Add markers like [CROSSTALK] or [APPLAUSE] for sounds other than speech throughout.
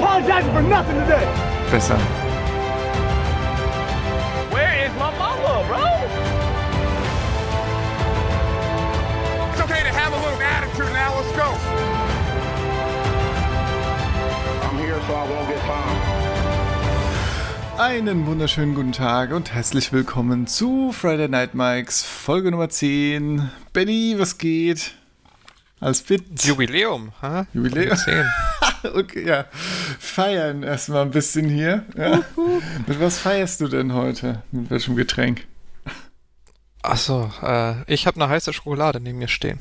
apologizing for nothing today. Besser. Where is my mama, bro? It's okay to have a little attitude now. Let's go. I'm here so I won't get fined. Einen wunderschönen guten Tag und herzlich willkommen zu Friday Night Mikes, Folge Nummer 10. Benny, was geht? Alles fit? Jubiläum, ha? Jubiläum. Zehn. [LAUGHS] okay, ja. Feiern erstmal ein bisschen hier. Ja. Mit was feierst du denn heute? Mit welchem Getränk? Achso, äh, ich habe eine heiße Schokolade neben mir stehen.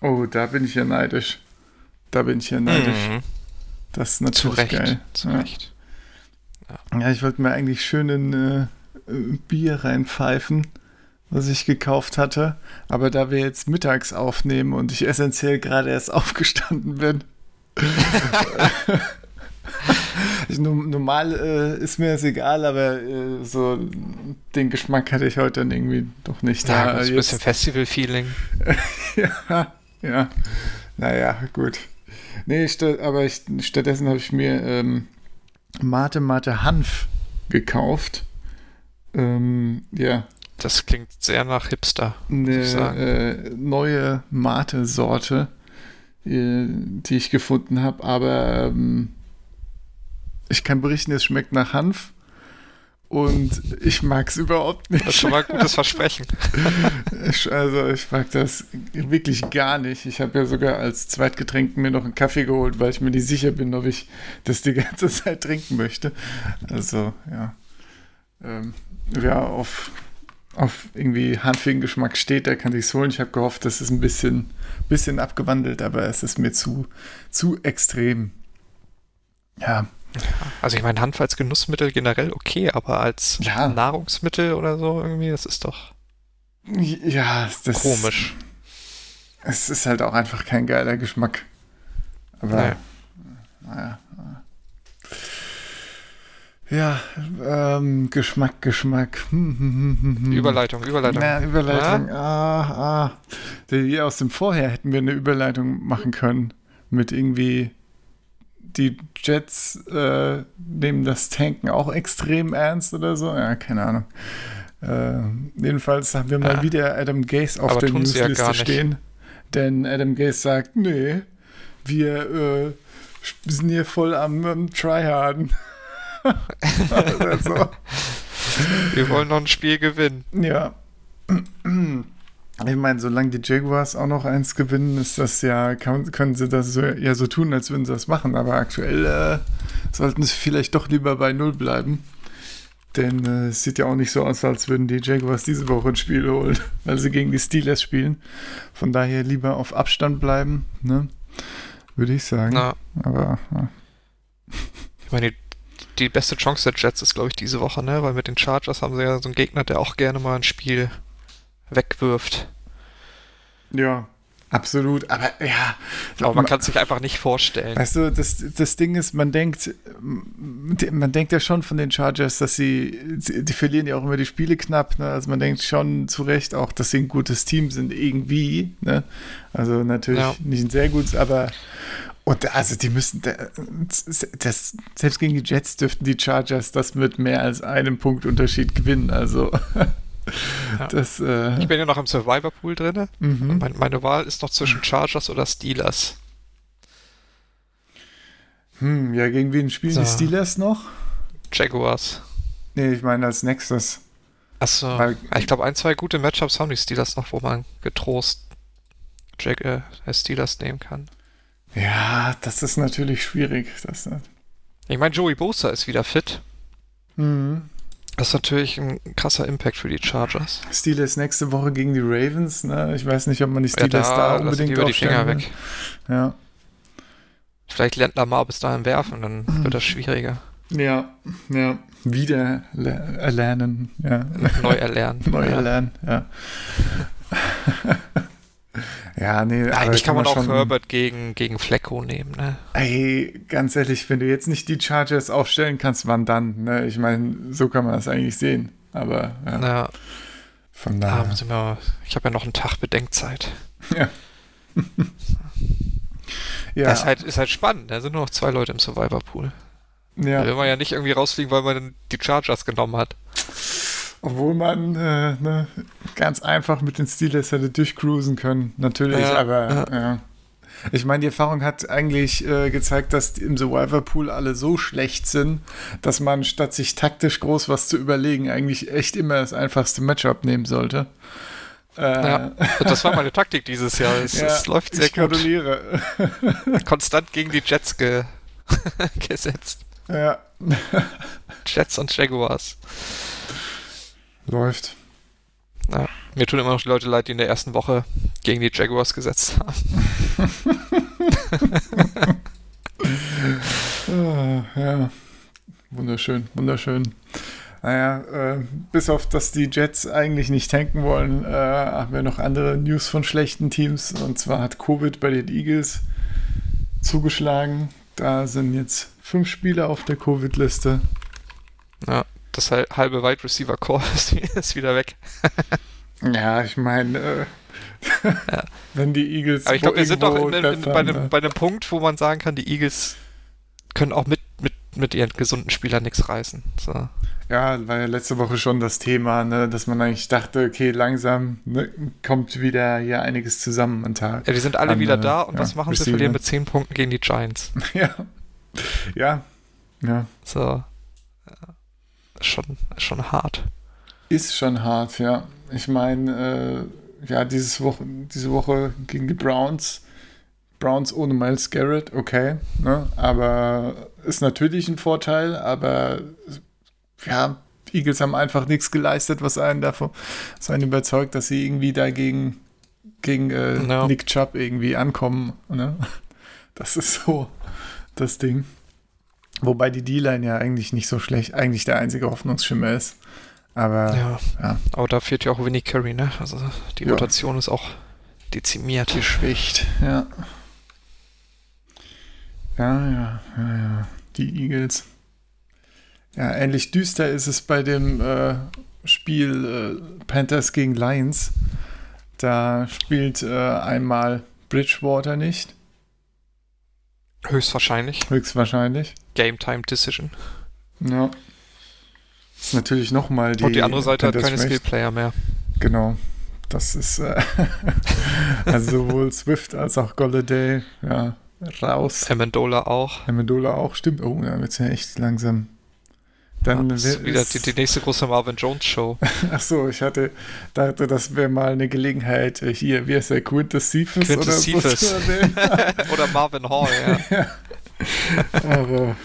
Oh, da bin ich ja neidisch. Da bin ich ja neidisch. Mhm. Das ist natürlich Zu Recht, geil. zu ja. Recht. Ja, ich wollte mir eigentlich schön ein äh, Bier reinpfeifen, was ich gekauft hatte. Aber da wir jetzt mittags aufnehmen und ich essentiell gerade erst [LAUGHS] aufgestanden bin. Ich, normal äh, ist mir das egal, aber äh, so den Geschmack hatte ich heute dann irgendwie doch nicht. Ja, Da ein jetzt- bisschen Festival-Feeling. [LAUGHS] ja, ja. Naja, gut. Nee, aber ich, stattdessen habe ich mir ähm, Mate Mate Hanf gekauft. Ähm, ja, Das klingt sehr nach Hipster, eine äh, neue Mate-Sorte, die ich gefunden habe, aber ähm, ich kann berichten, es schmeckt nach Hanf und ich mag es überhaupt nicht. Das ist schon mal ein [LAUGHS] gutes Versprechen. Also ich mag das wirklich gar nicht. Ich habe ja sogar als Zweitgetränk mir noch einen Kaffee geholt, weil ich mir nicht sicher bin, ob ich das die ganze [LAUGHS] Zeit trinken möchte. Also ja, ähm, wer auf, auf irgendwie hanfigen Geschmack steht, der kann sich's holen. Ich habe gehofft, das ist ein bisschen, bisschen abgewandelt, aber es ist mir zu, zu extrem. Ja, Also ich meine, Hanf als Genussmittel generell okay, aber als Ja. Nahrungsmittel oder so irgendwie, das ist doch ja, das komisch. Es ist halt auch einfach kein geiler Geschmack. Aber Naja. naja. Ja, ähm, Geschmack, Geschmack. Hm, hm, hm. Überleitung, Überleitung. Na, Überleitung. Ah, ah. Die aus dem Vorher hätten wir eine Überleitung machen können. Mit irgendwie die Jets äh, nehmen das Tanken auch extrem ernst oder so. Ja, keine Ahnung. Äh, jedenfalls haben wir mal Ja. wieder Adam Gase auf Aber der ja Newsliste nicht. stehen. Denn Adam Gase sagt, nee, wir äh, sind hier voll am, am Tryharden. [LAUGHS] So. Wir wollen noch ein Spiel gewinnen. Ja. Ich meine, solange die Jaguars auch noch eins gewinnen, ist das ja, kann, können sie das so, ja so tun, als würden sie das machen. Aber aktuell äh, sollten sie vielleicht doch lieber bei Null bleiben. Denn äh, es sieht ja auch nicht so aus, als würden die Jaguars diese Woche ein Spiel holen, [LAUGHS] weil sie gegen die Steelers spielen. Von daher lieber auf Abstand bleiben, ne? Würde ich sagen. Na, Aber ja. ich meine, die, die beste Chance der Jets ist, glaube ich, diese Woche, ne? Weil mit den Chargers haben sie ja so einen Gegner, der auch gerne mal ein Spiel wegwirft. ja, absolut. Aber ja, Aber man kann es sich einfach nicht vorstellen. Weißt du, das, das Ding ist, man denkt, man denkt ja schon von den Chargers, dass sie, die verlieren ja auch immer die Spiele knapp, ne? Also man denkt schon zu Recht auch, dass sie ein gutes Team sind, irgendwie, ne? Also natürlich Ja. nicht ein sehr gutes, aber und also die müssen, das, selbst gegen die Jets dürften die Chargers das mit mehr als einem Punkt Unterschied gewinnen. Also [LAUGHS] das, äh, Ich bin ja noch im Survivor Pool drin. mhm. Mein, meine Wahl ist noch zwischen Chargers oder Steelers. hm, ja, gegen wen spielen die So. Steelers noch? Jaguars. Nee, ich meine als nächstes. Achso, Weil- ich glaube, ein, zwei gute Matchups haben die Steelers noch, wo man getrost Jag äh, Steelers nehmen kann. Ja, das ist natürlich schwierig. Das, Ich meine, Joey Bosa ist wieder fit. mhm. Das ist natürlich ein krasser Impact für die Chargers. Steelers nächste Woche gegen die Ravens. Ne? Ich weiß nicht, ob man die Ja, Steelers da, lassen die unbedingt über die Finger will. weg. Ja. Vielleicht lernt Lamar bis dahin werfen, dann wird das schwieriger. ja, ja. Wieder le- erlernen. Ja. Neu erlernen. [LAUGHS] Neu Ja. erlernen, ja. [LAUGHS] ja, nee. Eigentlich kann man auch schon, Herbert gegen, gegen Flecko nehmen, ne? Ey, ganz ehrlich, wenn du jetzt nicht die Chargers aufstellen kannst, wann dann? Ne? Ich meine, so kann man das eigentlich sehen. Aber ja, Ja, von ah, daher. ich mal, ich habe ja noch einen Tag Bedenkzeit. [LAUGHS] [LAUGHS] Ja. Ja, Das ist halt, ist halt spannend. Da sind nur noch zwei Leute im Survivor Pool. Da ja. will man ja nicht irgendwie rausfliegen, weil man die Chargers genommen hat. Obwohl man äh, ne, ganz einfach mit den Steelers hätte durchcruisen können, natürlich, Ja, aber ja. Ich meine, die Erfahrung hat eigentlich äh, gezeigt, dass im Survivor Pool alle so schlecht sind, dass man statt sich taktisch groß was zu überlegen, eigentlich echt immer das einfachste Matchup nehmen sollte. Äh, Ja. Das war meine Taktik dieses Jahr. Es, [LAUGHS] ja, es läuft sehr ich gut. gratuliere. [LAUGHS] Konstant gegen die Jets ge [LAUGHS] gesetzt. ja, Jets und Jaguars. Läuft. Ja. Mir tun immer noch die Leute leid, die in der ersten Woche gegen die Jaguars gesetzt haben. [LAUGHS] Ah, ja, wunderschön, wunderschön. Naja, äh, bis auf, dass die Jets eigentlich nicht tanken wollen, äh, haben wir noch andere News von schlechten Teams. Und zwar hat Covid bei den Eagles zugeschlagen. Da sind jetzt fünf Spieler auf der Covid-Liste. Ja, das hal- halbe Wide Receiver Core [LAUGHS] ist, wieder weg. Ja, ich meine, äh, wenn die Eagles. Aber ich glaube, wir sind doch in, in, in, bei, einem, deppern, bei einem Punkt, wo man sagen kann, die Eagles können auch mit, mit, mit ihren gesunden Spielern nichts reißen. So. Ja, war ja letzte Woche schon das Thema, ne, dass man eigentlich dachte, okay, langsam ne, kommt wieder hier einiges zusammen am Tag. Ja, die sind alle An, wieder äh, da und ja, was machen sie? Verlieren mit 10 Punkten gegen die Giants. Ja. [LAUGHS] Ja. Ja. So. Ja. Schon, schon hart. Ist schon hart, ja. Ich meine, äh, ja, dieses Woche, diese Woche gegen die Browns. Browns ohne Miles Garrett, okay. Ne? Aber ist natürlich ein Vorteil, aber ja, Eagles haben einfach nichts geleistet, was einen davon was einen überzeugt, dass sie irgendwie dagegen gegen äh, Ja. Nick Chubb irgendwie ankommen. Ne? Das ist so das Ding. Wobei die D-Line ja eigentlich nicht so schlecht, eigentlich der einzige Hoffnungsschimmer ist. Aber Ja. ja. Aber da fehlt ja auch Winnie Curry, ne? Also die Ja. Rotation ist auch dezimiert. geschwächt, ja. Ja, ja, ja, ja. Die Eagles. Ja, ähnlich düster ist es bei dem äh, Spiel äh, Panthers gegen Lions. Da spielt äh, einmal Bridgewater nicht, Höchstwahrscheinlich. höchstwahrscheinlich. Game Time Decision. Ja. Ist natürlich nochmal die. und die andere Seite hat keine. Skill-Player mehr. Genau. Das ist äh, [LAUGHS] also sowohl Swift als auch Golladay, ja, raus. Amendola auch. Amendola auch, stimmt. Oh, da wird es ja echt langsam. Dann das ist wieder die, die nächste große Marvin Jones Show. [LAUGHS] Ach so, ich hatte dachte, das wäre mal eine Gelegenheit, äh, hier, wie heißt der, Quintus Cephas Quintus oder Cephas. so. [LAUGHS] Oder Marvin Hall, [LAUGHS] ja. Aber,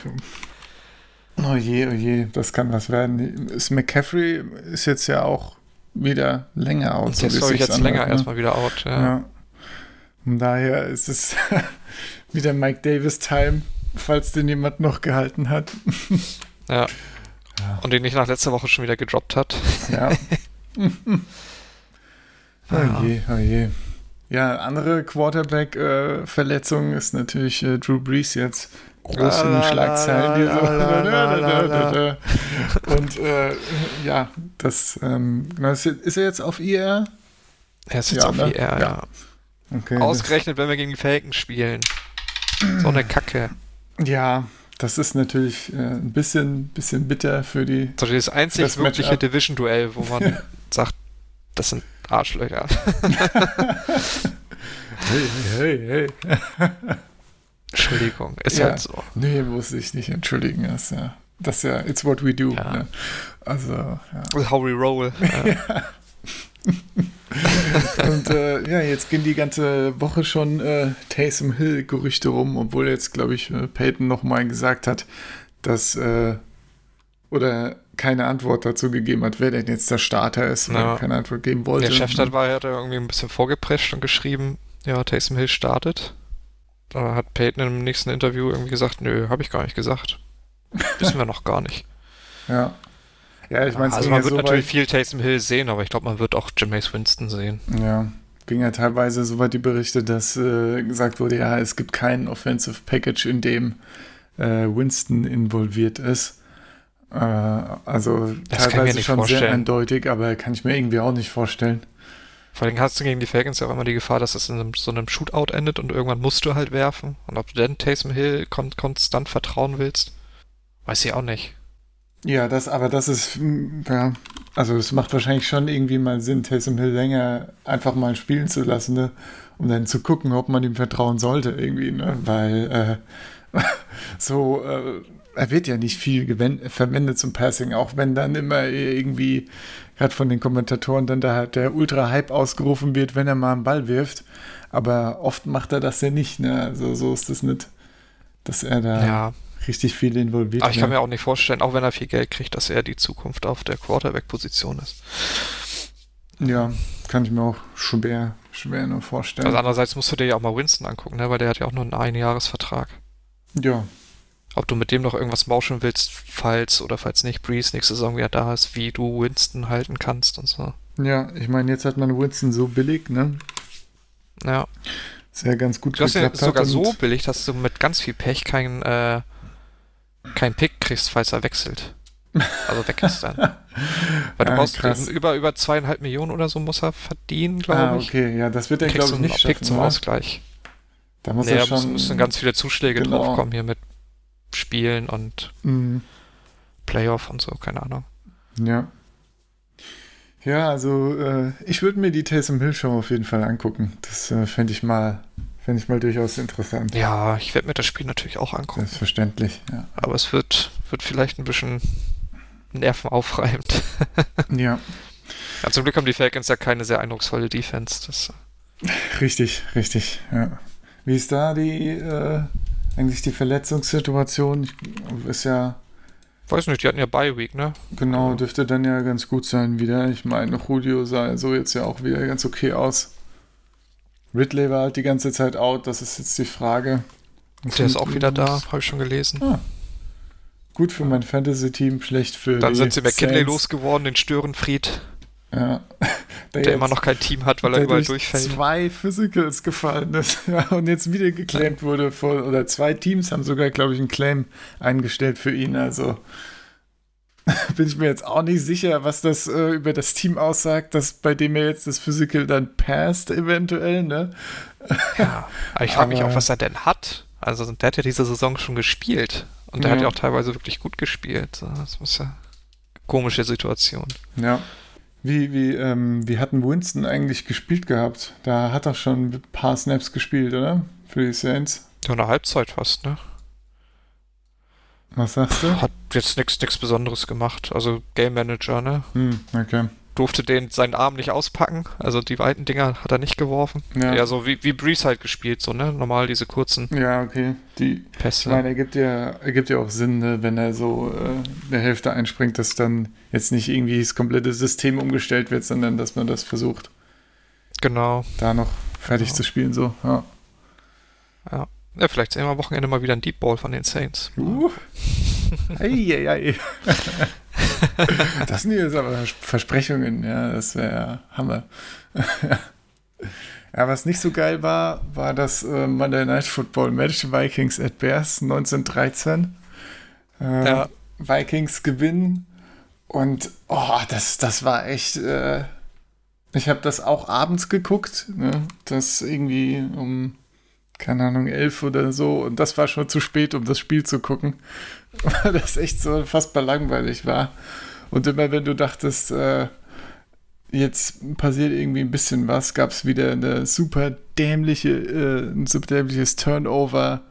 oh je, oh je, das kann was werden. Ist McCaffrey ist jetzt ja auch wieder länger aus. Und der ist, glaube ich, jetzt länger erstmal wieder out. Ja. Ja. Von daher ist es wieder Mike Davis Time, falls den jemand noch gehalten hat. ja. Und den nicht nach letzter Woche schon wieder gedroppt hat. Ja. [LAUGHS] oh je, oh je. Ja, andere Quarterback-Verletzung ist natürlich äh, Drew Brees jetzt groß in den Schlagzeilen. Und äh, ja, das ähm, ist, er jetzt auf IR? Er ist jetzt Ja, auf ne? IR, Ja. ja. Okay. Ausgerechnet, wenn wir gegen die Falcons spielen. So eine Kacke. Ja, das ist natürlich äh, ein bisschen, bisschen bitter für die. So das einzig Das wirkliche. Division-Duell, wo man [LAUGHS] sagt, das sind Arschlöcher. [LAUGHS] Hey, hey, hey. Entschuldigung, ist Ja. halt so. Nee, muss ich nicht entschuldigen. Das ist ja, das ist ja, it's what we do. Ja. Ne? Also, ja. How we roll. Ja. [LAUGHS] [LAUGHS] Und äh, ja, jetzt gehen die ganze Woche schon äh, Taysom Hill Gerüchte rum, obwohl jetzt, glaube ich, äh, Peyton nochmal gesagt hat, dass äh, oder keine Antwort dazu gegeben hat, wer denn jetzt der Starter ist oder Ja. keine Antwort geben wollte. Der Chefstadt war, hat er irgendwie ein bisschen vorgeprescht und geschrieben, ja, Taysom Hill startet. Da hat Peyton im nächsten Interview irgendwie gesagt, nö, habe ich gar nicht gesagt. [LAUGHS] Wissen wir noch gar nicht. Ja. Ja, ich meine, also man ja wird so natürlich viel Taysom Hill sehen, aber ich glaube, man wird auch Jameis Winston sehen. ja, ging ja teilweise so weit die Berichte, dass äh, gesagt wurde, ja, es gibt kein Offensive Package, in dem äh, Winston involviert ist. Äh, also Das kann ich mir teilweise nicht schon sehr vorstellen. eindeutig, aber kann ich mir irgendwie auch nicht vorstellen. Vor allem hast du gegen die Falcons ja auch immer die Gefahr, dass es in einem, so einem Shootout endet und irgendwann musst du halt werfen. Und ob du dann Taysom Hill kon konstant vertrauen willst, weiß ich auch nicht. Ja, das, aber das ist, mm, ja, also es macht wahrscheinlich schon irgendwie mal Sinn, Taysom Hill länger einfach mal spielen zu lassen, ne? um dann zu gucken, ob man ihm vertrauen sollte irgendwie, ne? Weil äh, [LAUGHS] so, äh, er wird ja nicht viel verwendet zum Passing, auch wenn dann immer irgendwie gerade von den Kommentatoren dann da der Ultra-Hype ausgerufen wird, wenn er mal einen Ball wirft. Aber oft macht er das ja nicht, ne? Also so ist das nicht, dass er da Ja, richtig viel involviert aber ich kann ne? mir auch nicht vorstellen, auch wenn er viel Geld kriegt, dass er die Zukunft auf der Quarterback-Position ist. Ja, kann ich mir auch schwer, schwer nur vorstellen. Also andererseits musst du dir ja auch mal Winston angucken, ne? weil der hat ja auch nur einen Einjahresvertrag. ja, Ob du mit dem noch irgendwas mauschen willst, falls oder falls nicht Breeze nächste Saison wieder da ist, wie du Winston halten kannst und so. ja, ich meine, jetzt hat man Winston so billig, ne? Ja, Ist ja ganz gut du hast ja geklappt sogar so billig, dass du mit ganz viel Pech keinen äh, kein Pick kriegst, falls er wechselt. Also weg ist dann. [LAUGHS] Weil du Ah, brauchst krass. über, über zweieinhalb Millionen oder so muss er verdienen, glaube Ah, ich. okay, ja, das wird er, glaube ich, nicht Pick schaffen, zum oder? Ausgleich. Da muss Nee, er schon... müssen, müssen ganz viele Zuschläge Genau. draufkommen hier mit Spielen und Mhm. Playoff und so, keine Ahnung. Ja. Ja, also äh, ich würde mir die Taysom Hill Show auf jeden Fall angucken. Das äh, fände ich mal, fände ich mal durchaus interessant. Ja, ich werde mir das Spiel natürlich auch angucken. Selbstverständlich, ja. Aber es wird, wird vielleicht ein bisschen nervenaufreibend. [LAUGHS] Ja, ja, zum Glück haben die Falcons ja keine sehr eindrucksvolle Defense. Das, richtig, richtig, ja. Wie ist da die, äh, eigentlich die Verletzungssituation? Ich, ist ja, weiß nicht, die hatten ja Bye Week, ne? genau, dürfte dann ja ganz gut sein wieder. Ich meine, Julio sah so jetzt ja auch wieder ganz okay aus. Ridley war halt die ganze Zeit out, das ist jetzt die Frage. Der ist auch wieder da, habe ich schon gelesen. Ah. Gut für mein Fantasy-Team, schlecht für Dann sind sie McKinley losgeworden, den Störenfried, Ja. [LAUGHS] der jetzt- immer noch kein Team hat, weil er der überall durch durchfällt. zwei Physicals gefallen ist [LAUGHS] ja, und jetzt wieder geclaimed wurde von, oder zwei Teams haben sogar, glaube ich, einen Claim eingestellt für ihn. Also [LAUGHS] bin ich mir jetzt auch nicht sicher, was das äh, über das Team aussagt, dass bei dem er jetzt das Physical dann passt, eventuell, ne? Ja, aber ich frage mich auch, was er denn hat. Also der hat ja diese Saison schon gespielt. Und der Ja. hat ja auch teilweise wirklich gut gespielt. Das muss ja komische Situation. Ja. Wie, wie, ähm, wie hat denn Winston eigentlich gespielt gehabt? Da hat er schon ein paar Snaps gespielt, oder? Für die Saints. Ja, eine Halbzeit fast, ne? Was sagst du? Hat jetzt nichts Besonderes gemacht. Also Game Manager, ne? Hm, okay. Durfte den seinen Arm nicht auspacken. Also die weiten Dinger hat er nicht geworfen. Ja. Ja, so wie, wie Breeze halt gespielt, so, ne? Normal diese kurzen Ja, okay. Die, Ich Pässe. meine, ergibt ja, ergibt ja auch Sinn, ne, wenn er so äh, der Hälfte einspringt, dass dann jetzt nicht irgendwie das komplette System umgestellt wird, sondern dass man das versucht, Genau. da noch fertig Genau. zu spielen. So. Ja. Ja. Ja, vielleicht sehen wir am Wochenende mal wieder ein Deep Ball von den Saints. Uh. ei, ei, ei. [LAUGHS] das sind jetzt aber Versprechungen, ja, das wäre Hammer. [LAUGHS] ja, was nicht so geil war, war das äh, Monday Night Football Match Vikings at Bears 1913. Äh, Ja. Vikings gewinnen und oh, das, das war echt. Äh, ich habe das auch abends geguckt, ne? das irgendwie um keine Ahnung, elf oder so. Und das war schon zu spät, um das Spiel zu gucken. [LAUGHS] Weil das echt so unfassbar langweilig war. Und immer wenn du dachtest, äh, jetzt passiert irgendwie ein bisschen was, gab es wieder eine super dämliche, äh, ein super dämliches Turnover.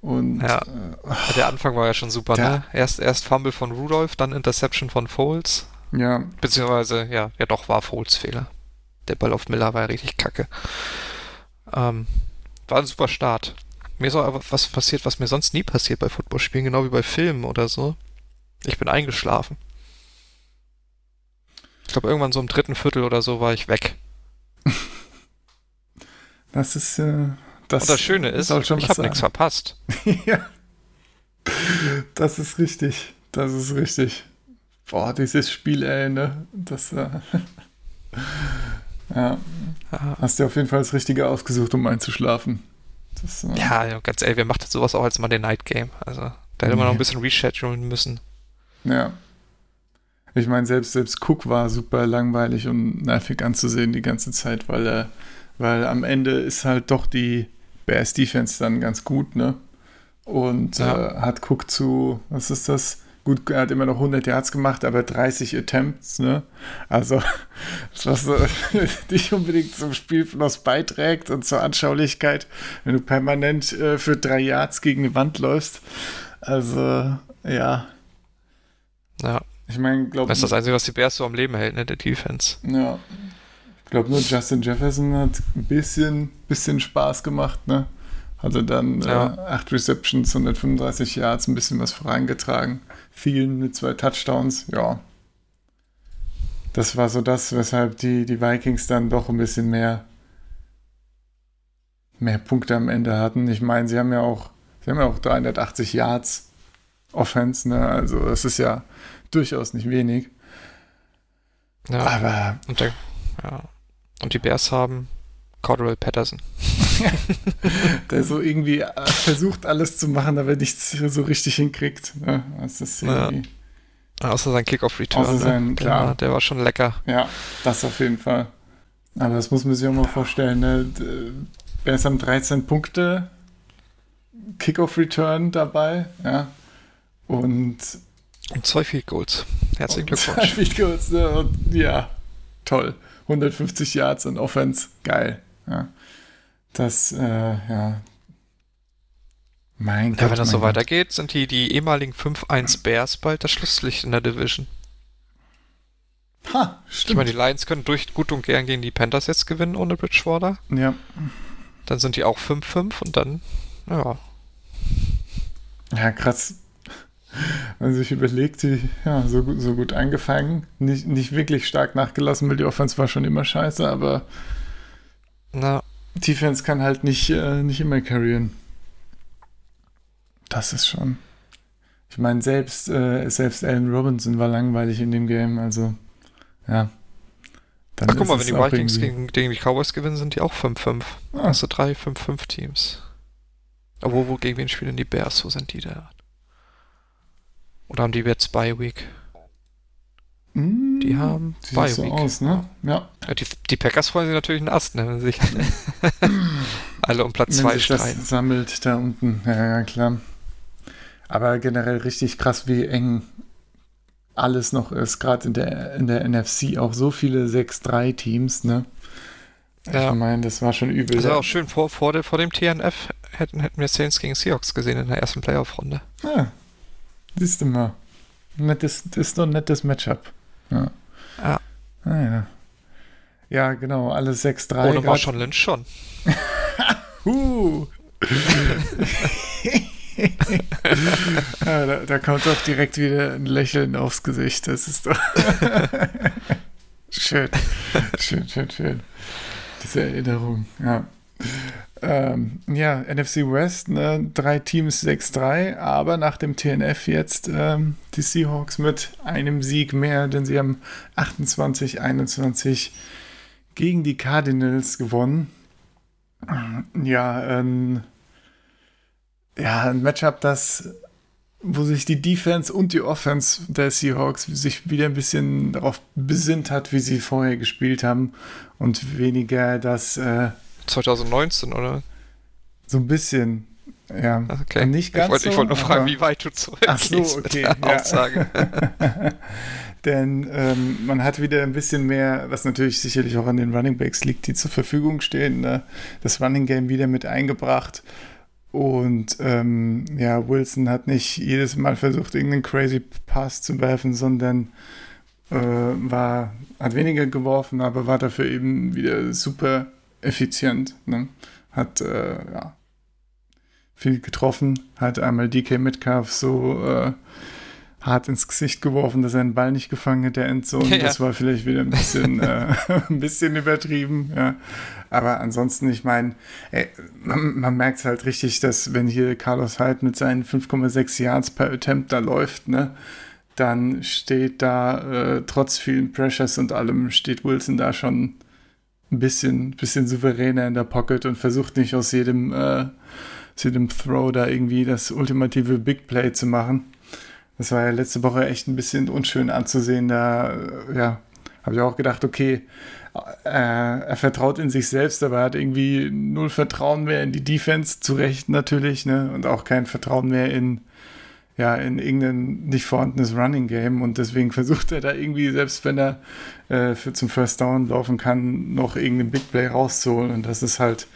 Und Ja. äh, Der Anfang war ja schon super, Der- ne? Erst, erst Fumble von Rudolph, dann Interception von Foles. ja, Beziehungsweise, ja, ja doch, war Foles Fehler. Der Ball auf Miller war ja richtig kacke. Ähm, war ein super Start. Mir ist auch aber was passiert, was mir sonst nie passiert bei Footballspielen, genau wie bei Filmen oder so. Ich bin eingeschlafen. Ich glaube, irgendwann so im dritten Viertel oder so war ich weg. [LAUGHS] das ist äh, das. Und das Schöne ist, ich habe nichts verpasst. [LAUGHS] ja. Das ist richtig. Das ist richtig. Boah, dieses Spiel, ey, ne? Das, äh, [LAUGHS] ja. Hast du auf jeden Fall das Richtige ausgesucht, um einzuschlafen. Das, äh, Ja, ganz ehrlich, wer macht jetzt sowas auch als Monday Night Game? Also, da hätte man noch Nee. ein bisschen reschedulen müssen. Ja. Ich meine, selbst, selbst Cook war super langweilig und nervig anzusehen die ganze Zeit, weil er, weil am Ende ist halt doch die Bears Defense dann ganz gut, ne? Und Ja. äh, hat Cook zu, was ist das? Gut, er hat immer noch 100 Yards gemacht, aber 30 Attempts, ne? Also, [LAUGHS] was äh, [LAUGHS] nicht unbedingt zum Spielfluss beiträgt und zur Anschaulichkeit, wenn du permanent äh, für drei Yards gegen die Wand läufst. Also, ja. Ja, Ich meine, glaube das ist das Einzige, was die Bears so am Leben hält, ne? Der Defense. Ja. Ich glaube nur Justin Jefferson hat ein bisschen, bisschen Spaß gemacht, ne? Hatte dann Ja. äh, acht Receptions, 135 Yards, ein bisschen was vorangetragen. Vielen mit zwei Touchdowns, ja. Das war so das, weshalb die, die Vikings dann doch ein bisschen mehr, mehr Punkte am Ende hatten. Ich meine, sie haben ja auch, sie haben ja auch 380 Yards Offense, ne? Also das ist ja durchaus nicht wenig. Ja. Aber Und, der, ja. und die Bears haben Cordell Patterson. [LAUGHS] der so irgendwie äh, versucht alles zu machen, aber nichts so richtig hinkriegt. Ne? Das ist Ja. Außer sein Kickoff-Return. Außer sein, ne? klar. Der, der war schon lecker. ja. das auf jeden Fall. Aber das muss man sich auch mal vorstellen. Ne? Bears haben 13 Punkte Kickoff-Return dabei, ja. Und Und zwei Field Goals. Herzlichen zwei Glückwunsch. Field Goals, ne? Und ja, toll. 150 Yards in Offense, geil. Ja. Das, äh, ja. Mein Gott. Ja, wenn das so Gott. weitergeht, sind die, die ehemaligen 5-1 Bears bald das Schlusslicht in der Division. Ha, Ich stimmt. meine, die Lions können durch gut und gern gegen die Panthers jetzt gewinnen ohne Bridgewater. ja. Dann sind die auch 5-5 und dann, ja, Ja, krass. Wenn man sich überlegt, die, ja, so, gut- so gut angefangen, nicht, nicht wirklich stark nachgelassen, weil die Offense war schon immer scheiße, aber na, Defense kann halt nicht, äh, nicht immer carryen. Das ist schon. Ich meine, selbst, äh, selbst Allen Robinson war langweilig in dem Game, also ja. Dann Ach, guck mal, wenn die Vikings gegen, gegen die Cowboys gewinnen, sind die auch 5-5. Ah. Also drei 5-5-Teams. Aber wo, wo, gegen wen spielen die Bears? Wo sind die da? Oder haben die jetzt Bye Week? Mm, Die haben Sieht Bye so Week. aus, ne? Ja. Ja, die, die Packers freuen sich natürlich einen Ast, ne, wenn sich [LAUGHS] alle um Platz Wenn 2 sich das streiten. sammelt da unten. Ja, ja, klar. Aber generell richtig krass, wie eng alles noch ist. Gerade in der, in der NFC auch so viele 6-3-Teams, ne? Ja. Ich meine, das war schon übel. Das ist auch schön, vor, vor, der, vor dem TNF hätten, hätten wir Saints gegen Seahawks gesehen in der ersten Playoff-Runde. Ah, siehst du mal. Nettes, das ist doch ein nettes Matchup. Ja. Ja. Ah, ja. Ja, genau, alle 6-3. Ohne Marshawn Lynch schon. [LAUGHS] Huh. [LAUGHS] ja, da, da kommt doch direkt wieder ein Lächeln aufs Gesicht. Das ist doch [LAUGHS] schön. Schön, schön, schön. Diese Erinnerung, ja. Ähm, ja, NFC West, ne, drei Teams 6-3, aber nach dem TNF jetzt ähm, die Seahawks mit einem Sieg mehr, denn sie haben 28-21 gegen die Cardinals gewonnen. Ja, ähm, ja, ein Matchup, das, wo sich die Defense und die Offense der Seahawks sich wieder ein bisschen darauf besinnt hat, wie sie vorher gespielt haben und weniger das äh, 2019, oder? so ein bisschen, ja, Okay. nicht ganz ich wollte so, ich wollte nur fragen, aber- wie weit du zurückgehst so, okay, mit der ja. Aussage. [LAUGHS] Denn ähm, man hat wieder ein bisschen mehr, was natürlich sicherlich auch an den Running Backs liegt, die zur Verfügung stehen, ne? das Running Game wieder mit eingebracht. Und ähm, ja, Wilson hat nicht jedes Mal versucht, irgendeinen crazy Pass zu werfen, sondern äh, war, hat weniger geworfen, aber war dafür eben wieder super effizient. Ne? Hat äh, ja, viel getroffen, hat einmal DK Metcalf so äh, hart ins Gesicht geworfen, dass er den Ball nicht gefangen hat, der Endzone. Ja. Das war vielleicht wieder ein bisschen, äh, [LAUGHS] ein bisschen übertrieben, ja. Aber ansonsten, ich meine, man, man merkt halt richtig, dass wenn hier Carlos Hyde mit seinen 5,6 Yards per Attempt da läuft, ne, dann steht da äh, trotz vielen Pressures und allem steht Wilson da schon ein bisschen, bisschen souveräner in der Pocket und versucht nicht aus jedem, äh, aus jedem Throw da irgendwie das ultimative Big Play zu machen. Das war ja letzte Woche echt ein bisschen unschön anzusehen. Da, äh, ja, habe ich auch gedacht, okay, äh, er vertraut in sich selbst, aber er hat irgendwie null Vertrauen mehr in die Defense, zu Recht natürlich, ne? Und auch kein Vertrauen mehr in, ja, in irgendein nicht vorhandenes Running Game. Und deswegen [LAUGHS] versucht er da irgendwie, selbst wenn er äh, für, zum First Down laufen kann, noch irgendeinen Big Play rauszuholen. Und das ist halt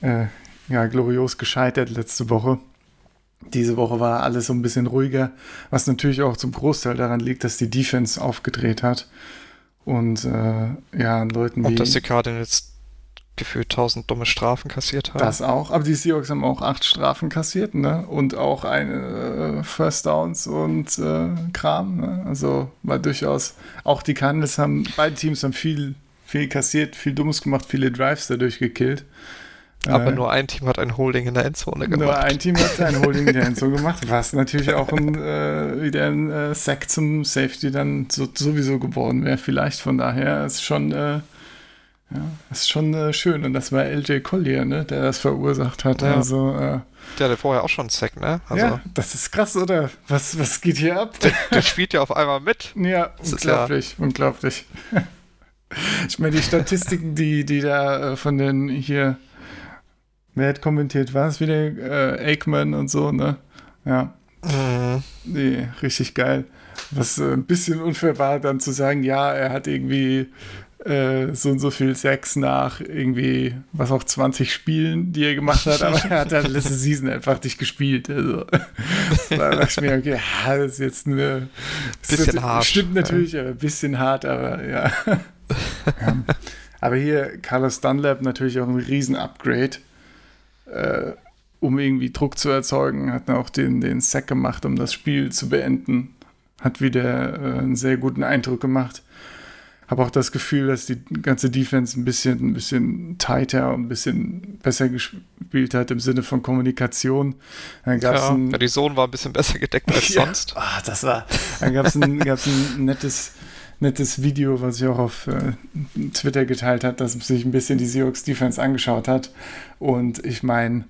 äh, ja glorios gescheitert letzte Woche. Diese Woche war alles so ein bisschen ruhiger, was natürlich auch zum Großteil daran liegt, dass die Defense aufgedreht hat. Und äh, ja, Leuten wie. Und dass gerade jetzt gefühlt tausend dumme Strafen kassiert haben. Das auch, aber die Seahawks haben auch acht Strafen kassiert, ne? Und auch eine äh, First Downs und äh, Kram, ne? Also war durchaus, auch die Cardinals haben, beide Teams haben viel, viel kassiert, viel Dummes gemacht, viele Drives dadurch gekillt. Aber äh, nur ein Team hat ein Holding in der Endzone gemacht. Nur ein Team hat ein Holding in der [LAUGHS] Endzone gemacht, was natürlich auch ein, äh, wieder ein äh, Sack zum Safety dann so, sowieso geworden wäre. Vielleicht von daher ist schon, äh, ja, ist schon äh, schön. Und das war LJ Collier, ne, der das verursacht hat. Ja. Also, äh, der hatte vorher auch schon einen Sack, ne? Also, ja, das ist krass, oder? Was, was geht hier ab? Der, der spielt ja auf einmal mit. [LAUGHS] Ja, das unglaublich, ja unglaublich. [LAUGHS] ich meine, die Statistiken, die, die da von den hier Wer hat kommentiert? War es wieder äh, Aikman und so, ne? Ja. Mhm. Nee, richtig geil. Was äh, ein bisschen unfair war, dann zu sagen, ja, er hat irgendwie äh, so und so viel Sex nach irgendwie, was auch 20 Spielen, die er gemacht hat, aber er hat dann [LAUGHS] letzte Season einfach nicht gespielt. Also, da dachte ich mir, okay, ja, das ist jetzt eine. Bisschen wird, hart. Stimmt natürlich, aber ein bisschen hart, aber ja. ja. Aber hier Carlos Dunlap natürlich auch ein Riesen-Upgrade äh, um irgendwie Druck zu erzeugen, hat er auch den, den Sack gemacht, um das Spiel zu beenden. Hat wieder äh, einen sehr guten Eindruck gemacht. Habe auch das Gefühl, dass die ganze Defense ein bisschen, ein bisschen tighter und ein bisschen besser gespielt hat im Sinne von Kommunikation. Dann gab's ja, ein, die Sohn war ein bisschen besser gedeckt als [LAUGHS] ja, sonst. Oh, das war. Dann gab es ein, gab's ein nettes nettes Video, was ich auch auf äh, Twitter geteilt hat, dass sich ein bisschen die Seahawks Defense angeschaut hat. Und ich meine,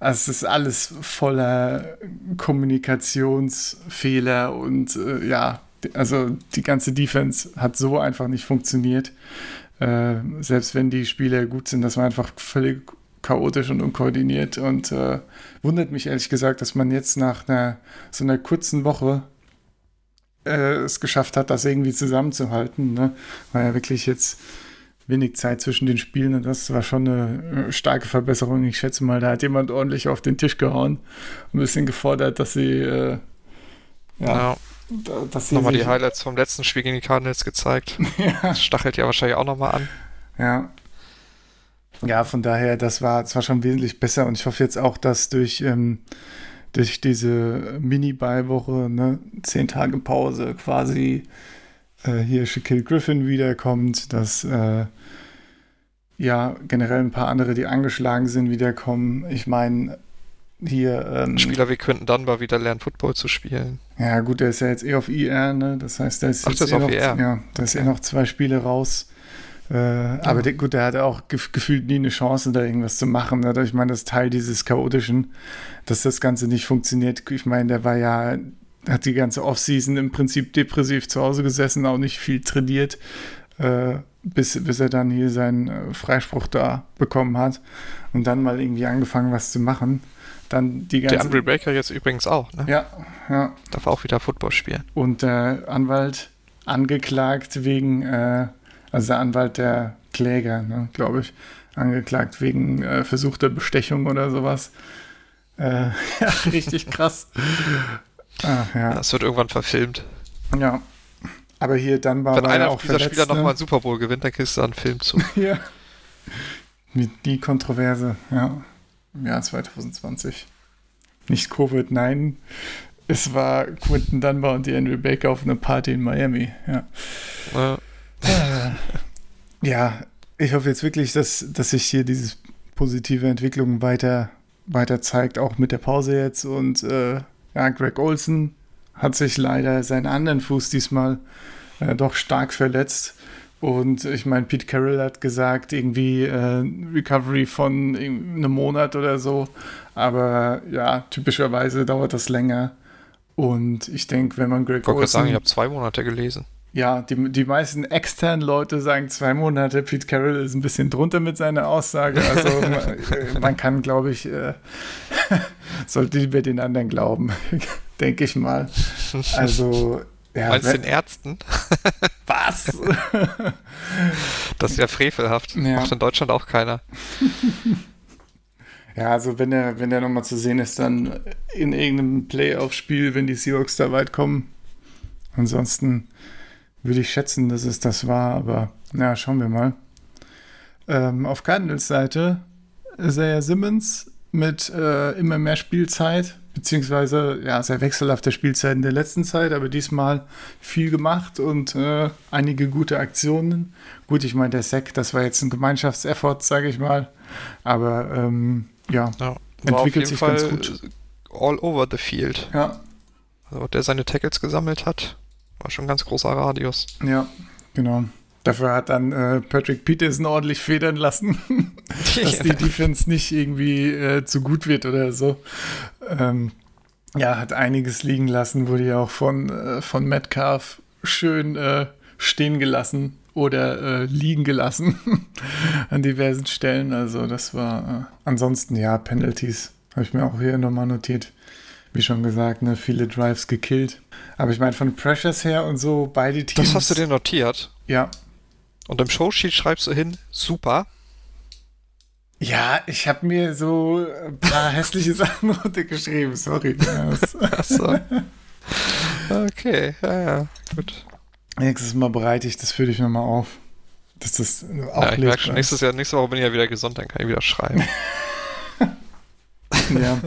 es ist alles voller Kommunikationsfehler und äh, ja, also die ganze Defense hat so einfach nicht funktioniert. Äh, selbst wenn die Spieler gut sind, das war einfach völlig chaotisch und unkoordiniert und äh, wundert mich ehrlich gesagt, dass man jetzt nach einer so einer kurzen Woche äh, es geschafft hat, das irgendwie zusammenzuhalten. Ne? War ja wirklich jetzt wenig Zeit zwischen den Spielen und das war schon eine äh, starke Verbesserung. Ich schätze mal, da hat jemand ordentlich auf den Tisch gehauen und ein bisschen gefordert, dass sie äh, ja, ja. Dass sie nochmal die Highlights vom letzten Spiel gegen die Cardinals gezeigt. [LAUGHS] ja. Das stachelt ja wahrscheinlich auch nochmal an. Ja. Ja, von daher, das war, das war schon wesentlich besser und ich hoffe jetzt auch, dass durch ähm, durch diese Mini-Beiwoche, ne, zehn Tage Pause quasi äh, hier Shaquille Griffin wiederkommt, dass äh, ja generell ein paar andere, die angeschlagen sind, wiederkommen. Ich meine, hier. Ähm, Spieler wie Quentin Dunbar wieder lernen, Football zu spielen. Ja, gut, der ist ja jetzt eh auf IR, ne? Das heißt, der ist Ach, jetzt ist eh noch, IR. Ja, da ist eh noch zwei Spiele raus. Äh, ja. Aber der, gut, der hatte auch gef gefühlt nie eine Chance, da irgendwas zu machen. Ne? Ich meine, das ist Teil dieses Chaotischen, dass das Ganze nicht funktioniert. Ich meine, der war ja, hat die ganze Offseason im Prinzip depressiv zu Hause gesessen, auch nicht viel trainiert, äh, bis, bis er dann hier seinen äh, Freispruch da bekommen hat und dann mal irgendwie angefangen, was zu machen. Dann die ganze, der Andre Baker jetzt übrigens auch, ne? Ja, ja. Darf auch wieder Football spielen. Und der Anwalt angeklagt wegen äh, also der Anwalt der Kläger, ne, glaube ich, angeklagt wegen äh, versuchter Bestechung oder sowas. Äh, [LAUGHS] ja, richtig krass. Ach, [LAUGHS] ja. Das wird irgendwann verfilmt. Ja. Aber hier dann war Wenn war einer ja auch dieser verletzt, Spieler ne? nochmal einen Super Bowl gewinnt, dann kriegst du einen Film zu. [LAUGHS] ja. Mit die Kontroverse, ja. Im Jahr 2020. Nicht Covid, nein. Es war Quinton Dunbar und die Andrew Baker auf einer Party in Miami, ja. ja. Ja, ich hoffe jetzt wirklich, dass, dass sich hier diese positive Entwicklung weiter, weiter zeigt, auch mit der Pause jetzt. Und äh, ja, Greg Olson hat sich leider seinen anderen Fuß diesmal äh, doch stark verletzt. Und ich meine, Pete Carroll hat gesagt, irgendwie äh, Recovery von einem Monat oder so. Aber ja, typischerweise dauert das länger. Und ich denke, wenn man Greg Ich wollte gerade sagen, ich Olsen, habe zwei Monate gelesen. ja, die, die meisten externen Leute sagen zwei Monate. Pete Carroll ist ein bisschen drunter mit seiner Aussage. Also [LAUGHS] man, äh, man kann, glaube ich, äh, [LAUGHS] sollte lieber den anderen glauben, [LAUGHS] denke ich mal. Also, ja, Meinst den Ärzten? [LAUGHS] was? [LAUGHS] Das ist ja frevelhaft. Ja. Macht in Deutschland auch keiner. [LAUGHS] Ja, also wenn er, wenn er nochmal zu sehen ist, dann in irgendeinem Playoff-Spiel, wenn die Seahawks da weit kommen. Ansonsten würde ich schätzen, dass es das war, aber na, schauen wir mal. Ähm, auf Cardinals Seite Isaiah Simmons mit äh, immer mehr Spielzeit, beziehungsweise ja, sehr wechselhafte Spielzeit in der letzten Zeit, aber diesmal viel gemacht und äh, einige gute Aktionen. Gut, ich meine, der Sack, das war jetzt ein Gemeinschaftseffort, sage ich mal. Aber ähm, ja, Ja. Entwickelt sich Fall ganz gut. all over the field. ja, Also, der seine Tackles gesammelt hat, war schon ein ganz großer Radius. ja, genau. Dafür hat dann äh, Patrick Peterson ordentlich federn lassen, [LAUGHS] dass die Defense nicht irgendwie äh, zu gut wird oder so. Ähm, ja, hat einiges liegen lassen, wurde ja auch von, äh, von Metcalf schön äh, stehen gelassen oder äh, liegen gelassen [LAUGHS] an diversen Stellen. Also das war äh, ansonsten ja Penalties, habe ich mir auch hier nochmal notiert. Wie schon gesagt, ne, viele Drives gekillt. Aber ich meine, von Pressures her und so, beide Teams. Das hast du dir notiert. Ja. Und im Showsheet schreibst du hin, super. Ja, ich habe mir so ein paar [LAUGHS] hässliche Sachen runtergeschrieben, sorry. Achso. okay, ja, ja, gut. Nächstes Mal bereite ich das für dich nochmal auf. Dass das auch Ja, ich merke schon, nächstes Jahr, nächste Woche bin ich ja wieder gesund, dann kann ich wieder schreiben. [LAUGHS] Ja.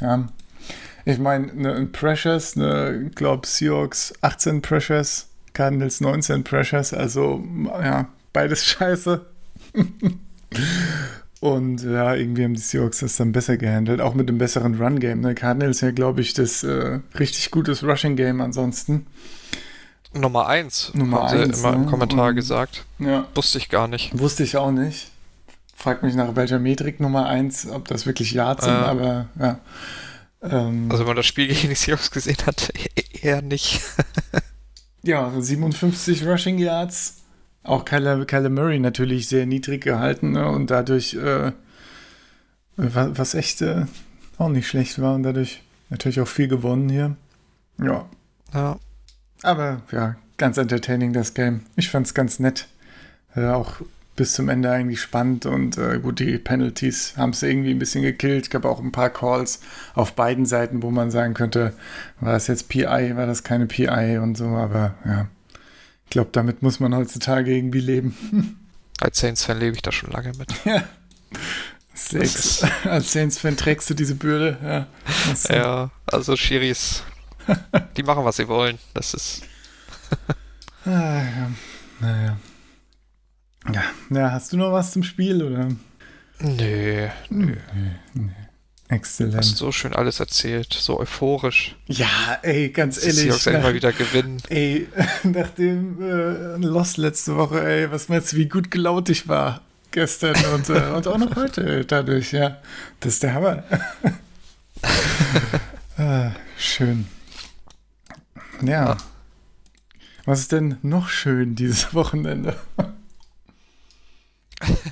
ja. Ich meine, ne, Pressures, ne, glaube Seahawks 18 Pressures, Cardinals 19 Pressures, also ja, beides [LAUGHS] scheiße. Und ja, irgendwie haben die Seahawks das dann besser gehandelt, auch mit dem besseren Run-Game. Ne? Cardinals ja, glaube ich, das äh, richtig gutes Rushing-Game ansonsten. Nummer eins, Nummer haben sie eins, immer ne? im Kommentar Und- gesagt. Ja. Wusste ich gar nicht. Wusste ich auch nicht. Frag mich nach welcher Metrik Nummer 1, ob das wirklich Yards sind, Äh. aber ja. Ähm, Also wenn man das Spiel gegen die Seahawks gesehen hat, [LAUGHS] eher nicht. Ja, 57 Rushing Yards. Auch Kyler, Kyler Murray natürlich sehr niedrig gehalten ne? und dadurch, äh, was, echt äh, auch nicht schlecht war und dadurch natürlich auch viel gewonnen hier. Ja, Ja, aber ja, ganz entertaining das Game. Ich fand's ganz nett. Äh, auch bis zum Ende eigentlich spannend und äh, gut, die Penalties haben es irgendwie ein bisschen gekillt. Es gab auch ein paar Calls auf beiden Seiten, wo man sagen könnte, war das jetzt PI, war das keine PI und so, aber ja. Ich glaube, damit muss man heutzutage irgendwie leben. [LAUGHS] als Saints-Fan lebe ich da schon lange mit. Saints, [LAUGHS] als Saints-Fan trägst du diese Bürde. Ja, Das- Ja, also Schiris, [LAUGHS] die machen, was sie wollen. Das ist. Ah, ja. Naja. Ja. ja, hast du noch was zum Spiel oder? Nö, nö. Exzellent. Hast so schön alles erzählt, so euphorisch. Ja, ey, ganz ehrlich. Seahawks endlich mal wieder gewinnen. Ey, [LAUGHS] nach dem äh, Lost letzte Woche, ey, was meinst du, wie gut gelaunt ich war gestern und, äh, und auch noch heute dadurch, ja. Das ist der Hammer. [LAUGHS] ah, schön. Ja. Ja. Was ist denn noch schön dieses Wochenende?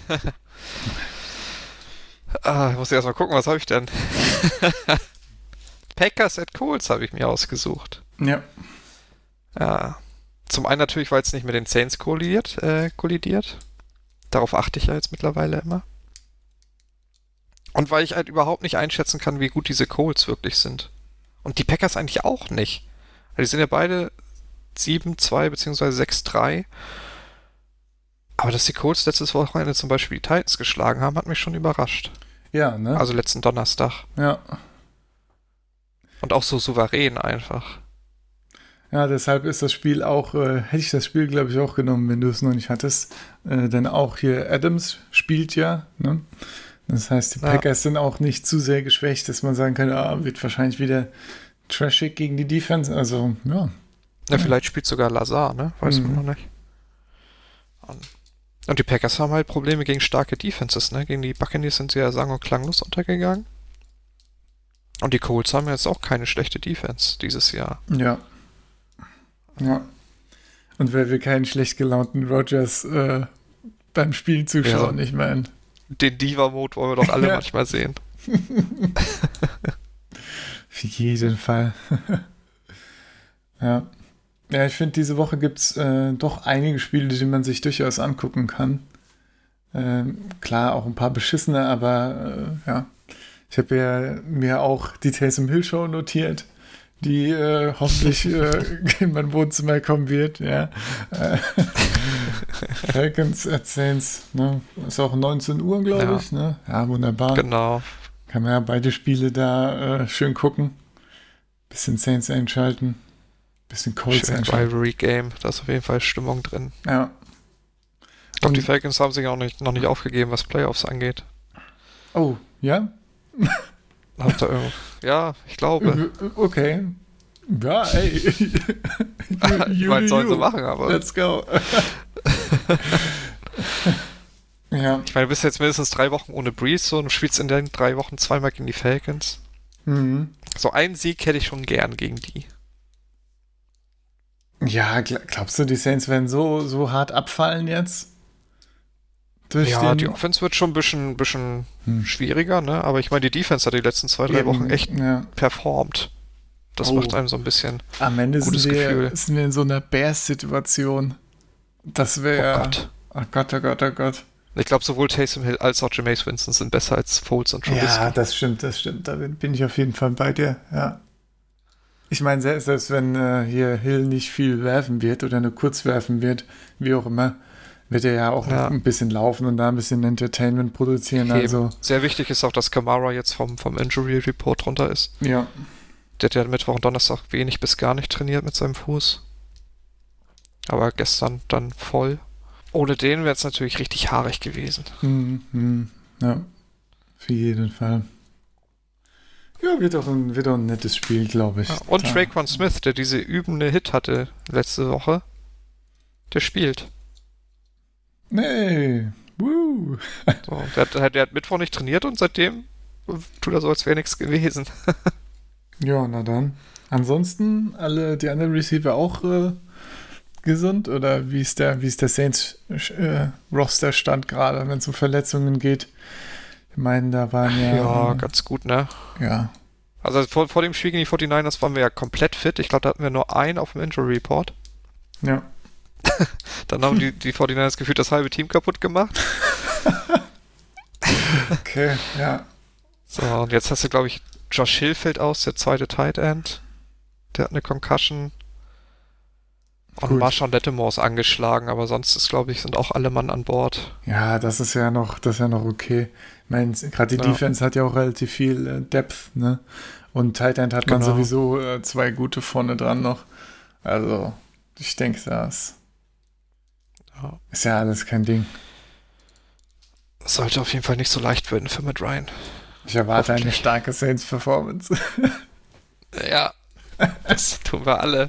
[LAUGHS] Ah, ich muss erst mal gucken, was habe ich denn? [LAUGHS] Packers at Colts habe ich mir ausgesucht. Ja. Ja. Zum einen natürlich, weil es nicht mit den Saints kollidiert, äh, kollidiert. Darauf achte ich ja jetzt mittlerweile immer. Und weil ich halt überhaupt nicht einschätzen kann, wie gut diese Colts wirklich sind. Und die Packers eigentlich auch nicht. Die sind ja beide 7-2 bzw. 6-3. Aber dass die Colts letztes Wochenende zum Beispiel die Titans geschlagen haben, hat mich schon überrascht. Ja, ne? Also letzten Donnerstag. ja. Und auch so souverän einfach. Ja, deshalb ist das Spiel auch, äh, hätte ich das Spiel, glaube ich, auch genommen, wenn du es noch nicht hattest. Äh, denn auch hier Adams spielt ja. Ne? Das heißt, die Ja. Packers sind auch nicht zu sehr geschwächt, dass man sagen kann, ah, wird wahrscheinlich wieder trashig gegen die Defense. Also, ja. Ja, vielleicht spielt sogar Lazar, ne? Weiß Mhm. man noch nicht. Und, und die Packers haben halt Probleme gegen starke Defenses, ne? Gegen die Buccaneers sind sie ja sang- und klanglos untergegangen. Und die Colts haben jetzt auch keine schlechte Defense dieses Jahr. Ja. Ja. Und wer will keinen schlecht gelaunten Rogers äh, beim Spiel zuschauen, Ja. ich meine. Den Diva-Mode wollen wir doch alle Ja. manchmal sehen. [LAUGHS] Auf jeden Fall. [LAUGHS] ja. Ja, ich finde, diese Woche gibt es äh, doch einige Spiele, die man sich durchaus angucken kann. Ähm, klar, auch ein paar beschissene, aber äh, ja. Ich habe ja mir auch die Taysom Hill Show notiert, die äh, hoffentlich äh, [LAUGHS] in mein Wohnzimmer kommen wird. Ja. Äh, [LAUGHS] Falcons at Saints, ne? Ist auch 19 Uhr, glaube Ja. ich. Ne? Ja, wunderbar. Genau. Kann man ja beide Spiele da äh, schön gucken. Bisschen Saints einschalten. Bisschen Colts Schön. Rivalry Game. Da ist auf jeden Fall Stimmung drin. Ja. Ich glaube, die Falcons haben sich auch nicht, noch nicht aufgegeben, was Playoffs angeht. Oh, ja? [LAUGHS] Habt ihr irgend- ja, ich glaube. Okay. Ja, ey. [LAUGHS] ich meine, sollen sie machen, aber Let's go. [LAUGHS] ja. ich meine, du bist jetzt mindestens drei Wochen ohne Breeze so, und du spielst in den drei Wochen zweimal gegen die Falcons. Mhm. So einen Sieg hätte ich schon gern gegen die. Ja, gl- glaubst du, die Saints werden so, so hart abfallen jetzt? Durch Ja, die Offense wird schon ein bisschen, bisschen Hm. schwieriger, ne? Aber ich meine, die Defense hat die letzten zwei, drei Eben, Wochen echt Ja. performt. Das Oh. macht einem so ein bisschen. Am Ende Gutes sind wir, Gefühl. sind wir in so einer Bears-Situation. Das Oh wäre. Gott. oh Gott, oh Gott, oh Gott. Ich glaube, sowohl Taysom Hill als auch Jameis Winston sind besser als Foles und Trubisky. Ja, das stimmt, das stimmt. Da bin bin ich auf jeden Fall bei dir, ja. Ich meine, selbst, wenn äh, hier Hill nicht viel werfen wird oder nur kurz werfen wird, wie auch immer, wird er ja auch Ja. ein bisschen laufen und da ein bisschen Entertainment produzieren. Eben. Also, Sehr wichtig ist auch, dass Kamara jetzt vom, vom Injury Report runter ist. ja. Der hat ja Mittwoch und Donnerstag wenig bis gar nicht trainiert mit seinem Fuß. Aber gestern dann voll. Ohne den wäre es natürlich richtig haarig gewesen. Hm, hm, ja. Für jeden Fall. Ja, wird auch ein, wird auch ein nettes Spiel, glaube ich. Ja, und Traquan Smith, der diese übende Hit hatte letzte Woche, der spielt. Nee. Woo. [LAUGHS] So, der, hat, der hat Mittwoch nicht trainiert und seitdem tut er so, als wäre nichts gewesen. [LAUGHS] Ja, na dann. Ansonsten alle die anderen Receiver auch äh, gesund oder wie ist der wie ist der Saints äh, Roster Stand gerade, wenn es um Verletzungen geht? Ich meine, da waren ja Ja, ganz gut, ne? ja. Also vor, vor dem Spiel gegen die 49ers waren wir ja komplett fit. Ich glaube, da hatten wir nur einen auf dem Injury Report. ja. [LAUGHS] Dann haben die, die 49ers gefühlt das halbe Team kaputt gemacht. [LAUGHS] Okay, ja. So, und jetzt hast du, glaube ich, Josh Hill fällt aus, der zweite Tight End. Der hat eine Concussion. Und Gut. Marshawn Lattimore ist angeschlagen, aber sonst ist, glaube ich, sind auch alle Mann an Bord. Ja, das ist ja noch, das ist ja noch okay. Meine, gerade die Ja. Defense hat ja auch relativ viel äh, Depth, ne? Und Tight End hat man Genau. sowieso äh, zwei gute vorne dran noch. Also, ich denke, das Ja. ist ja alles kein Ding. Sollte auf jeden Fall nicht so leicht werden für Matt Ryan. Ich erwarte eine starke Saints-Performance. [LAUGHS] Ja, das tun wir alle.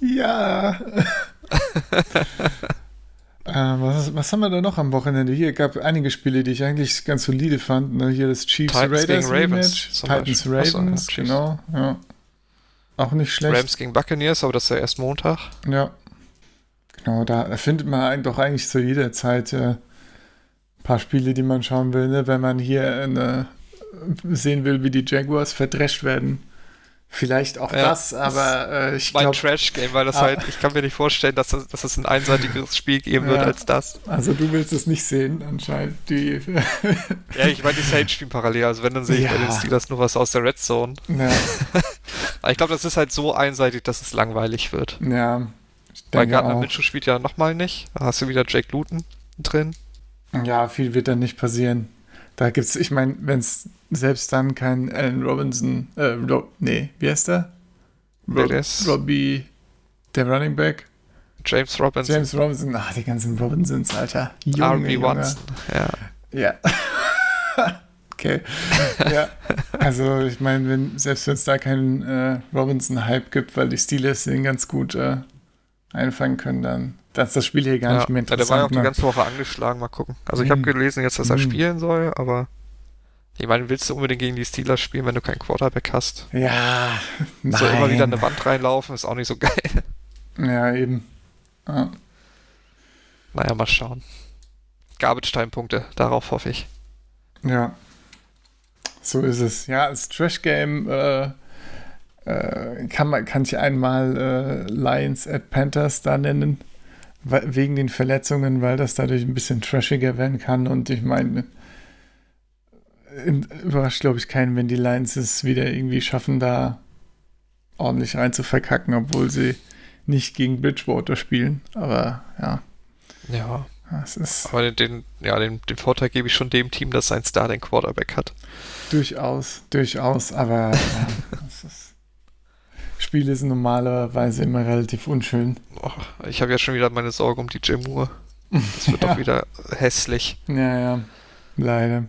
ja. [LAUGHS] äh, was, was haben wir da noch am Wochenende? Hier gab einige Spiele, die ich eigentlich ganz solide fand. Ne? Hier das Chiefs Titans Raiders gegen Ravens Titans Beispiel. Ja, Ravens, Chiefs. genau. Ja. Auch nicht schlecht. Rams gegen Buccaneers, aber das ist ja erst Montag. Ja. Genau, da findet man doch eigentlich zu jeder Zeit äh, ein paar Spiele, die man schauen will, ne? wenn man hier eine, sehen will, wie die Jaguars verdrescht werden. Vielleicht auch Ja. das, aber äh, ich Mein glaube, Trash-Game, weil das Ah. halt, ich kann mir nicht vorstellen, dass, das, dass es ein einseitiges Spiel geben wird Ja. als das. also du willst es nicht sehen, anscheinend. Die, [LAUGHS] Ja, ich meine, die Saints spielen parallel, also wenn, dann sehe ich bei Ja. den Steelers nur was aus der Red Zone. ja, [LAUGHS] Aber ich glaube, das ist halt so einseitig, dass es langweilig wird. ja, ich Weil Gardner. Mitchell spielt ja nochmal nicht. Da hast du wieder Jake Luton drin. Ja, viel wird dann nicht passieren. Da gibt's, ich meine, wenn es selbst dann kein Allen Robinson, äh, Ro nee, wie heißt der? Ist? Robbie, der Running Back. James Robinson, James Robinson, ach, die ganzen Robinsons, Alter. RB Junge. Ja. Ja. [LAUGHS] okay. ja. Also, ich meine, wenn, selbst wenn es da keinen äh, Robinson-Hype gibt, weil die Steelers den ganz gut äh, einfangen können, dann ist das Spiel hier gar ja. nicht mehr ja, der war ja auch interessant. die ganze Woche angeschlagen. Mal gucken. Also ich habe Mhm. gelesen jetzt, dass er Mhm. spielen soll, aber Ich meine, willst du unbedingt gegen die Steelers spielen, wenn du keinen Quarterback hast? Ja, nein. So immer wieder eine Wand reinlaufen, ist auch nicht so geil. Ja, eben. Ja. Naja, mal schauen. Garbage-Time-Punkte, darauf hoffe ich. Ja. So ist es. Ja, als Trash-Game äh, äh, kann, man, kann ich einmal äh, Lions at Panthers da nennen, wegen den Verletzungen, weil das dadurch ein bisschen trashiger werden kann. Und ich meine, in- überrascht, glaube ich, keinen, wenn die Lions es wieder irgendwie schaffen, da ordentlich rein zu verkacken, obwohl sie nicht gegen Bridgewater spielen. Aber ja, Ja, es ist aber den, ja, den, den Vorteil gebe ich schon dem Team, dass sein Star den Quarterback hat. Durchaus, durchaus, aber das [LAUGHS] Spiele sind normalerweise immer relativ unschön. Oh, ich habe ja schon wieder meine Sorge um DJ Moore. Das wird Ja. [LAUGHS] doch wieder hässlich. Ja, ja, leider.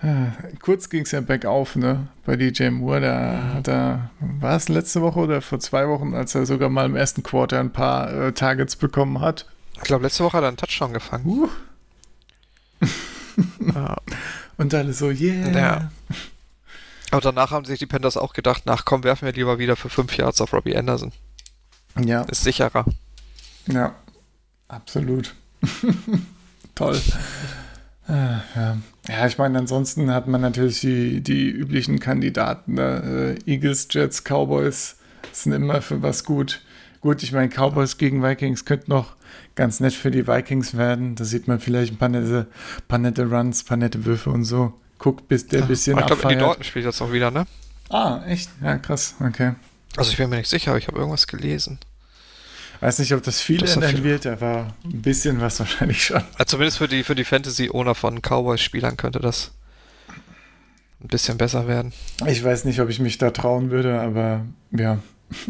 Ah, Kurz ging es ja bergauf, ne? Bei DJ Moore, da hat er, war es letzte Woche oder vor zwei Wochen, als er sogar mal im ersten Quarter ein paar äh, Targets bekommen hat. Ich glaube, letzte Woche hat er einen Touchdown gefangen. Uh, [LAUGHS] und alle so, yeah. Ja. Aber danach haben sich die Panthers auch gedacht, nach komm, werfen wir lieber wieder für fünf Yards auf Robbie Anderson. Ja, Ist sicherer. ja, absolut. [LAUGHS] Toll. Ah, Ja. ja, ich meine, ansonsten hat man natürlich die, die üblichen Kandidaten. Ne? Äh, Eagles, Jets, Cowboys sind immer für was gut. Gut, ich meine, Cowboys gegen Vikings könnte noch ganz nett für die Vikings werden. Da sieht man vielleicht ein paar nette, paar nette Runs, paar nette Würfe und so. Guckt, bis der ein bisschen Aber ich glaube, die abfeiert. Dortmund spielt jetzt auch wieder, ne? Ah, echt? Ja, krass. Okay. Also ich bin mir nicht sicher, aber ich habe irgendwas gelesen. Weiß nicht, ob das viel Das ist ändern viel. wird, aber ein bisschen was wahrscheinlich schon. Also zumindest für die, für die Fantasy-Owner von Cowboys-Spielern könnte das ein bisschen besser werden. Ich weiß nicht, ob ich mich da trauen würde, aber ja. [LAUGHS]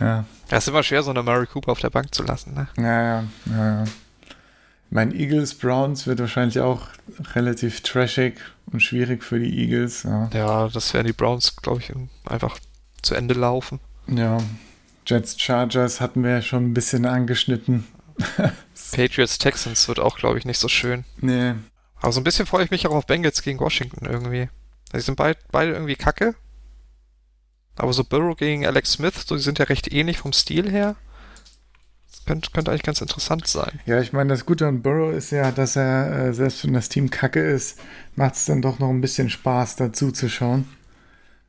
ja, Ja, ist immer schwer, so eine Murray Cooper auf der Bank zu lassen, ne? ja, ja, ja. ja. Mein Eagles Browns wird wahrscheinlich auch relativ trashig und schwierig für die Eagles. Ja, Ja, das werden die Browns, glaube ich, einfach zu Ende laufen. ja. Jets Chargers hatten wir ja schon ein bisschen angeschnitten. [LAUGHS] Patriots Texans wird auch, glaube ich, nicht so schön. Nee, Aber so ein bisschen freue ich mich auch auf Bengals gegen Washington irgendwie. Die sind beid, beide irgendwie kacke. Aber so Burrow gegen Alex Smith, so, die sind ja recht ähnlich vom Stil her. Könnte, könnte eigentlich ganz interessant sein. Ja, ich meine, das Gute an Burrow ist ja, dass er, äh, selbst wenn das Team kacke ist, macht es dann doch noch ein bisschen Spaß, dazu zu schauen.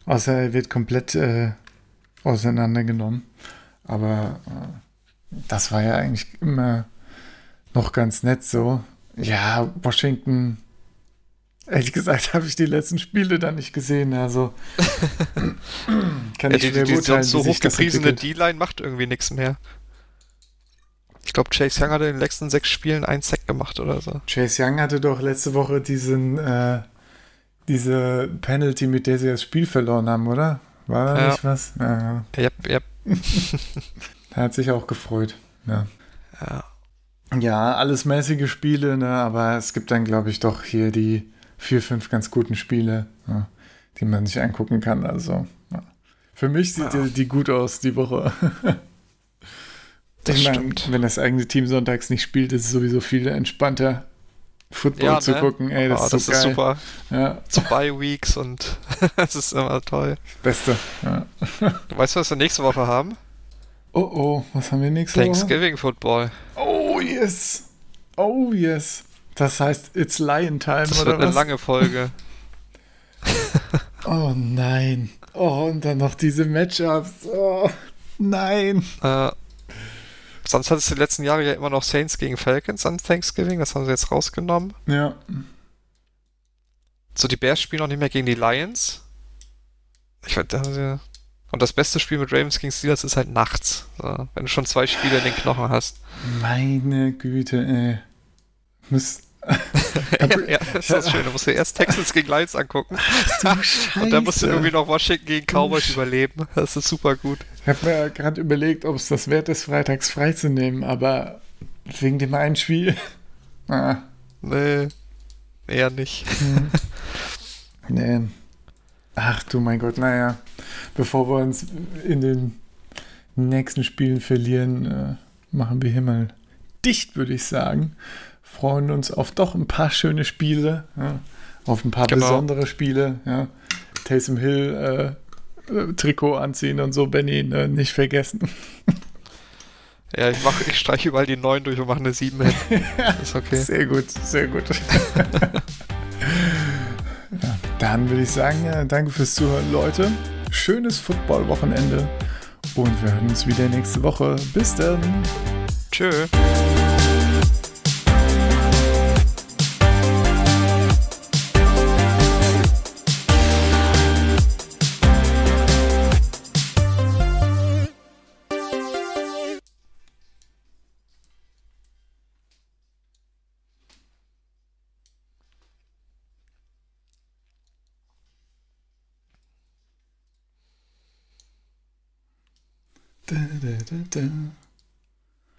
Außer er wird komplett äh, auseinandergenommen. Aber äh, das war ja eigentlich immer noch ganz nett so. Ja, Washington. Ehrlich gesagt [LAUGHS] habe ich die letzten Spiele dann nicht gesehen. Also [LAUGHS] kann Ja, ich die, schwer die, die beurteilen, sonst so hochgepriesene. D-Line macht irgendwie nichts mehr. Ich glaube, Chase Young hatte in den letzten sechs Spielen einen Sack gemacht oder so. Chase Young hatte doch letzte Woche diesen, äh, diese Penalty, mit der sie das Spiel verloren haben, oder? War da Ja. nicht was? Ja, ja. Yep, yep. Er hat sich auch gefreut. Ja. Ja. ja, alles mäßige Spiele, ne? aber es gibt dann, glaube ich, doch hier die vier, fünf ganz guten Spiele, ja, die man sich angucken kann. Also, ja. für mich sieht die, die gut aus, die Woche. [LAUGHS] Das Ich mein, stimmt. Wenn das eigene Team sonntags nicht spielt, ist es sowieso viel entspannter, Football Ja, zu ne? gucken. Ey, das Ah, ist so das geil. ist super. Ja, Zu Bye-Weeks und [LAUGHS] das ist immer toll. Beste. Ja. Weißt du, was wir nächste Woche haben? Oh oh, was haben wir nächste Woche? Thanksgiving Football. Oh yes. Oh yes. Das heißt, it's Lion Time Das oder wird eine was? lange Folge. [LAUGHS] Oh nein. Oh, und dann noch diese Matchups. Oh, nein. Äh, sonst hat es die letzten Jahre ja immer noch Saints gegen Falcons an Thanksgiving. Das haben sie jetzt rausgenommen. Ja. So, die Bears spielen auch nicht mehr gegen die Lions. Ich weiß, da haben sie. Und das beste Spiel mit Ravens gegen Steelers ist halt nachts. So, wenn du schon zwei Spiele in den Knochen hast. Meine Güte, ey. Muss. [LAUGHS] ja, das ist das schön. Du musst dir erst Texans gegen Lions angucken. [LAUGHS] Und dann musst du irgendwie noch Washington gegen Cowboys überleben. Das ist super gut. Ich habe mir gerade überlegt, ob es das wert ist, freitags freizunehmen, aber wegen dem einen Spiel. [LAUGHS] Ah, Nee, eher nicht. nee. Ach du mein Gott, naja. Bevor wir uns in den nächsten Spielen verlieren, äh, machen wir hier mal dicht, würde ich sagen. Freuen uns auf doch ein paar schöne Spiele, ja, auf ein paar Genau. besondere Spiele. Ja. Taysom Hill äh, äh, Trikot anziehen und so, Benny, ne, nicht vergessen. [LAUGHS] Ja, ich mach, ich streiche überall die 9 durch und mache eine 7 hin. [LAUGHS] Ist okay. Sehr gut, sehr gut. [LAUGHS] ja, dann würde ich sagen, äh, danke fürs Zuhören, Leute. Schönes Football-Wochenende und wir hören uns wieder nächste Woche. Bis dann. Tschö. Da, da, da.